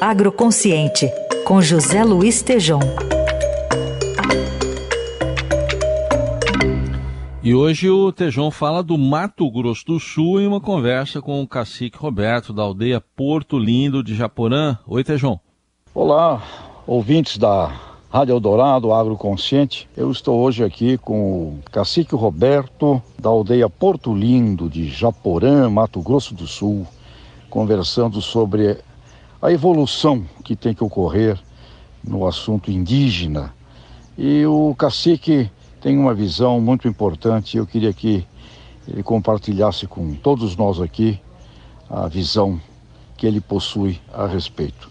Agroconsciente, com José Luiz Tejom. E hoje o Tejão fala do Mato Grosso do Sul em uma conversa com o cacique Roberto da aldeia Porto Lindo de Japorã. Oi, Tejão. Olá, ouvintes da Rádio Eldorado Agroconsciente. Eu estou hoje aqui com o cacique Roberto da aldeia Porto Lindo de Japorã, Mato Grosso do Sul, conversando sobre a evolução que tem que ocorrer no assunto indígena. E o cacique tem uma visão muito importante. Eu queria que ele compartilhasse com todos nós aqui a visão que ele possui a respeito.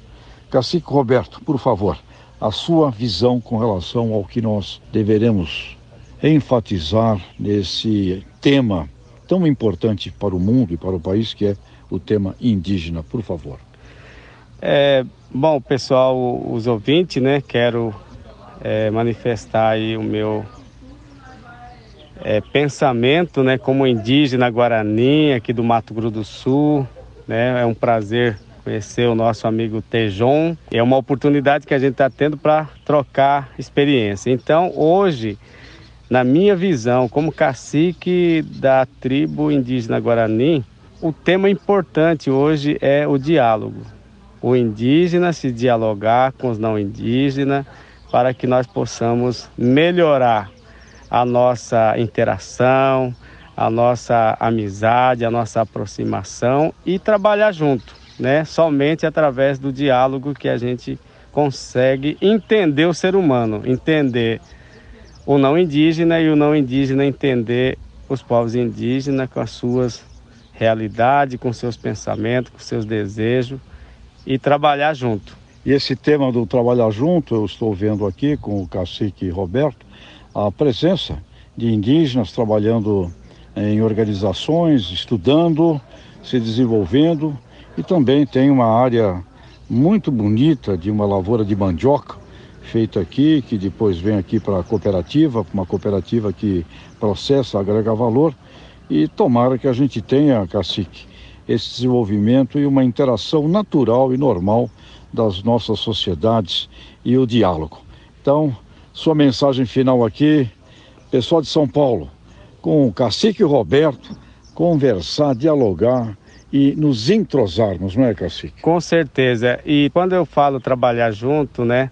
Cacique Roberto, por favor, a sua visão com relação ao que nós deveremos enfatizar nesse tema tão importante para o mundo e para o país, que é o tema indígena, por favor. É, bom, pessoal, os ouvintes, né, quero é, manifestar aí o meu é, pensamento, né, como indígena guarani aqui do Mato Grosso do Sul, né, é um prazer conhecer o nosso amigo Tejon. É uma oportunidade que a gente está tendo para trocar experiência. Então, hoje, na minha visão, como cacique da tribo indígena Guarani, o tema importante hoje é o diálogo. O indígena se dialogar com os não indígenas para que nós possamos melhorar a nossa interação, a nossa amizade, a nossa aproximação e trabalhar junto né? Somente através do diálogo que a gente consegue entender o ser humano, entender o não indígena e o não indígena entender os povos indígenas com as suas realidades, com seus pensamentos, com seus desejos e trabalhar junto. E esse tema do trabalhar junto, eu estou vendo aqui com o cacique Roberto, a presença de indígenas trabalhando em organizações, estudando, se desenvolvendo e também tem uma área muito bonita de uma lavoura de mandioca feita aqui, que depois vem aqui para a cooperativa, uma cooperativa que processa, agrega valor. E tomara que a gente tenha, cacique, esse desenvolvimento e uma interação natural e normal das nossas sociedades e o diálogo. Então, sua mensagem final aqui, pessoal de São Paulo, com o cacique Roberto, conversar, dialogar e nos entrosarmos, não é, Cacique? Com certeza. E quando eu falo trabalhar junto, né,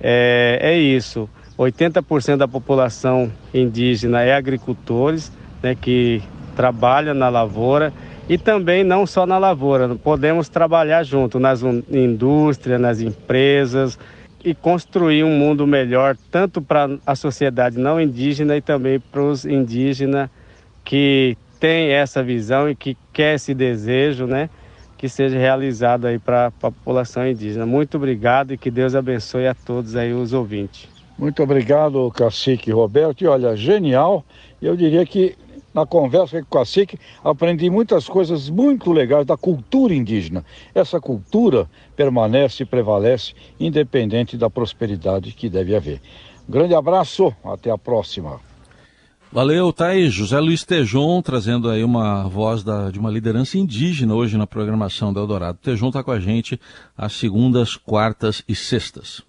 é, é isso. 80% da população indígena é agricultores, né, que trabalham na lavoura e também não só na lavoura, podemos trabalhar junto nas indústrias, nas empresas e construir um mundo melhor tanto para a sociedade não indígena e também para os indígenas que tem essa visão e que quer esse desejo, né? Que seja realizado aí para a população indígena. Muito obrigado e que Deus abençoe a todos aí os ouvintes. Muito obrigado, cacique Roberto. E olha, genial. Eu diria que na conversa com o cacique aprendi muitas coisas muito legais da cultura indígena. Essa cultura permanece e prevalece independente da prosperidade que deve haver. Grande abraço, até a próxima. Valeu, tá aí José Luiz Tejon trazendo aí uma voz da, de uma liderança indígena hoje na programação do Eldorado. Tejon está com a gente às segundas, quartas e sextas.